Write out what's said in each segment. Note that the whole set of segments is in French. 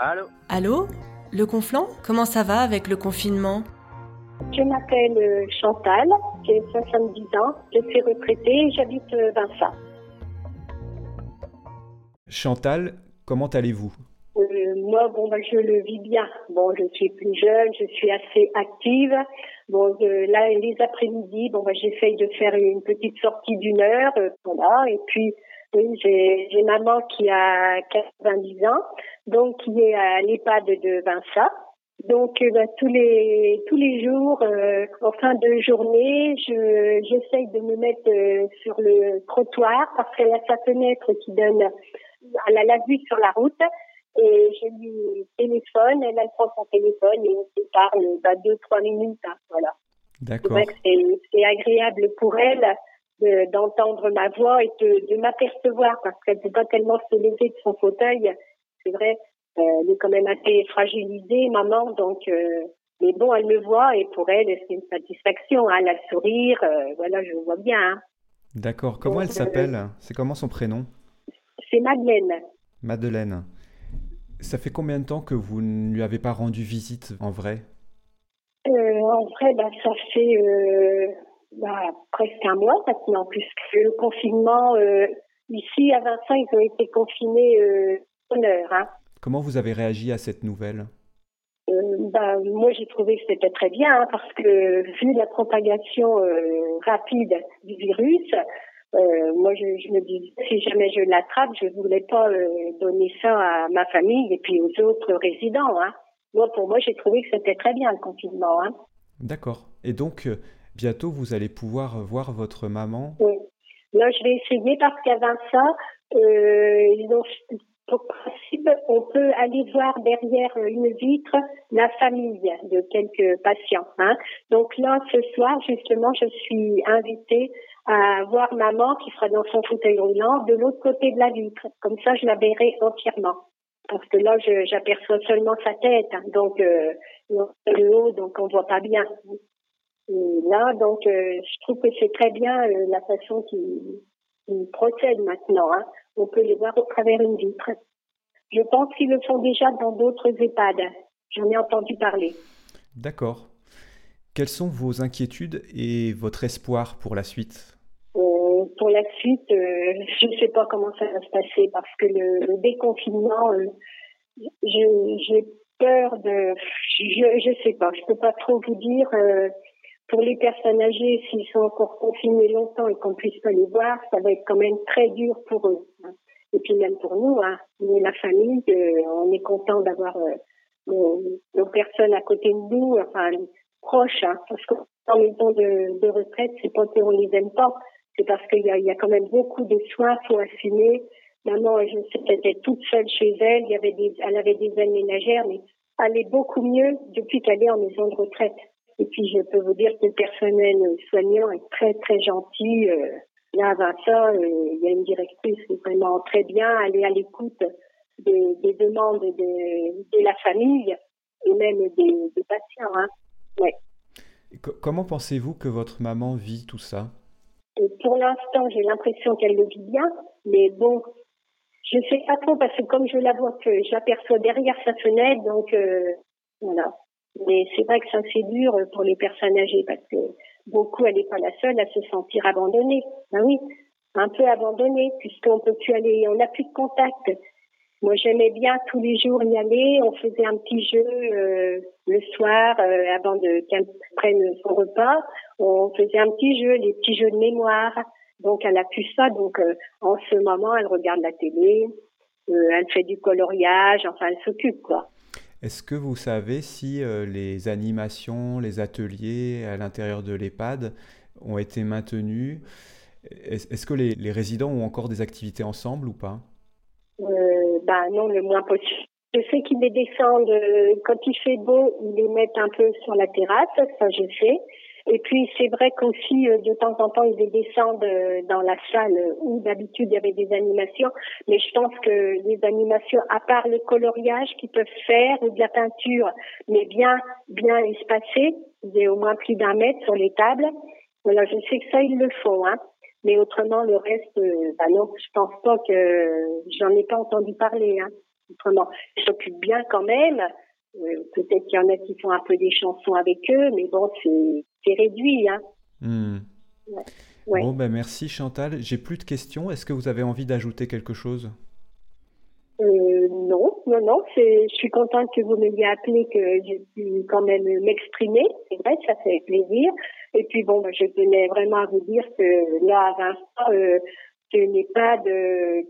Allô Allô Le Conflant Comment ça va avec le confinement Je m'appelle euh, Chantal, j'ai 70 ans, je suis retraitée et j'habite euh, Vinça. Chantal, comment allez-vous? Euh, moi, bon, bah, je le vis bien. Bon, je suis plus jeune, je suis assez active. Bon, euh, là, les après-midi, bon, bah, j'essaye de faire une petite sortie d'une heure, euh, voilà. Et puis, oui, j'ai maman qui a 90 ans, donc qui est à l'EHPAD de Vinça. Donc, euh, bah, tous les tous les jours, euh, en fin de journée, je j'essaye de me mettre euh, sur le trottoir parce qu'elle a sa fenêtre qui donne elle a la vue sur la route et je lui téléphone, elle, elle prend son téléphone et on se parle bah, deux trois minutes, hein, voilà. D'accord. c'est c'est agréable pour elle de- d'entendre ma voix et de, de m'apercevoir parce qu'elle peut pas tellement se lever de son fauteuil. C'est vrai, euh, elle est quand même assez fragilisée, maman, donc euh, mais bon, elle me voit et pour elle, c'est une satisfaction. hein, Elle a sourire, euh, voilà, je vois bien. hein. D'accord. Comment elle s'appelle? C'est comment son prénom? C'est Madeleine. Madeleine. Ça fait combien de temps que vous ne lui avez pas rendu visite en vrai? Euh, en vrai, bah, ça fait euh, bah, presque un mois maintenant, puisque le confinement, euh, ici à Vincent, ils ont été confinés heure. Hein. Comment vous avez réagi à cette nouvelle? Euh, bah, moi, j'ai trouvé que c'était très bien, hein, parce que vu la propagation euh, rapide du virus, euh, moi, je, je me disais, si jamais je l'attrape, je voulais pas donner ça à ma famille et puis aux autres résidents. Hein. Moi, pour moi, j'ai trouvé que c'était très bien le confinement. Hein. D'accord. Et donc, bientôt, vous allez pouvoir voir votre maman? Oui. Là, je vais essayer parce qu'à Vincent, euh, ils ont, pour principe, on peut aller voir derrière une vitre la famille de quelques patients. Hein. Donc là, ce soir, justement, je suis invitée à voir maman qui sera dans son fauteuil roulant de l'autre côté de la vitre. Comme ça, je la verrai entièrement. Parce que là, j'aperçois seulement sa tête. hein. Donc, euh, le haut, donc on voit pas bien. Et là, donc, euh, je trouve que c'est très bien euh, la façon qu'ils procèdent maintenant. Hein. On peut les voir au travers une vitre. Je pense qu'ils le font déjà dans d'autres EHPAD. J'en ai entendu parler. D'accord. Quelles sont vos inquiétudes et votre espoir pour la suite? Euh, pour la suite, euh, je ne sais pas comment ça va se passer parce que le, le déconfinement, euh, j'ai peur de, je je sais pas, je peux pas trop vous dire. Pour les personnes âgées, s'ils sont encore confinés longtemps et qu'on puisse pas les voir, ça va être quand même très dur pour eux. hein. Et puis même pour nous, hein, nous, la famille, euh, on est content d'avoir euh, nos, nos personnes à côté de nous, enfin proches, hein, parce qu'en maison de, de retraite, c'est pas qu'on les aime pas, c'est parce qu'il y a, y a quand même beaucoup de soins faut assumer. Maman, je sais qu'elle était toute seule chez elle, il y avait des, elle avait des aides ménagères, mais elle est beaucoup mieux depuis qu'elle est en maison de retraite. Et puis, je peux vous dire que le personnel soignant est très, très gentil. Euh, là, Vincent, euh, il y a une directrice qui est vraiment très bien. Elle est à l'écoute des, des demandes de, de la famille et même des, des patients. Hein. Ouais. Comment pensez-vous que votre maman vit tout ça? Et pour l'instant, j'ai l'impression qu'elle le vit bien, mais bon, je sais pas trop parce que comme je la vois que j'aperçois derrière sa fenêtre, donc euh, voilà. Mais c'est vrai que ça c'est dur pour les personnes âgées parce que beaucoup, elle n'est pas la seule à se sentir abandonnée. Ben oui, un peu abandonnée puisqu'on peut plus aller, on n'a plus de contact. Moi, j'aimais bien tous les jours y aller. On faisait un petit jeu euh, le soir euh, avant de qu'elle prenne son repas. On faisait un petit jeu, les petits jeux de mémoire. Donc, elle a pu ça. Donc, euh, en ce moment, elle regarde la télé, euh, elle fait du coloriage. Enfin, elle s'occupe, quoi. Est-ce que vous savez si euh, les animations, les ateliers à l'intérieur de l'EHPAD ont été maintenus? Est-ce que les, les résidents ont encore des activités ensemble ou pas? Euh, bah non, le moins possible. Je sais qu'ils les descendent euh, quand il fait beau, ils les mettent un peu sur la terrasse, ça je sais. Et puis c'est vrai qu'aussi euh, de temps en temps ils descendent euh, dans la salle où d'habitude il y avait des animations. Mais je pense que les animations, à part le coloriage qu'ils peuvent faire ou de la peinture, mais bien bien espacées, au moins plus d'un mètre sur les tables. Voilà, je sais que ça ils le font, hein. Mais autrement, le reste, euh, bah non, je pense pas que j'en ai pas entendu parler. Hein. autrement. Ils s'occupent bien quand même. Euh, peut-être qu'il y en a qui font un peu des chansons avec eux, mais bon, c'est réduit. Hein. Hmm. Bon, ben merci Chantal. J'ai plus de questions. Est-ce que vous avez envie d'ajouter quelque chose? Euh, non, non, non. Je suis contente que vous m'ayez appelé, que j'ai pu quand même m'exprimer. C'est vrai, ça fait plaisir. Et puis bon, je tenais vraiment à vous dire que là, à Vincent, euh, c'est une EHPAD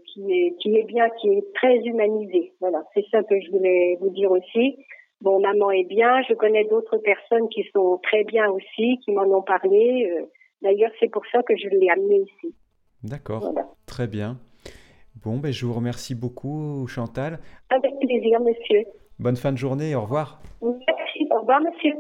qui est qui est bien, qui est très humanisée. Voilà, c'est ça que je voulais vous dire aussi. Bon, maman est bien. Je connais d'autres personnes qui sont très bien aussi, qui m'en ont parlé. Euh, d'ailleurs, c'est pour ça que je l'ai amené ici. D'accord. Très bien. Bon, ben, je vous remercie beaucoup, Chantal. Avec plaisir, monsieur. Bonne fin de journée, au revoir. Merci, au revoir, monsieur.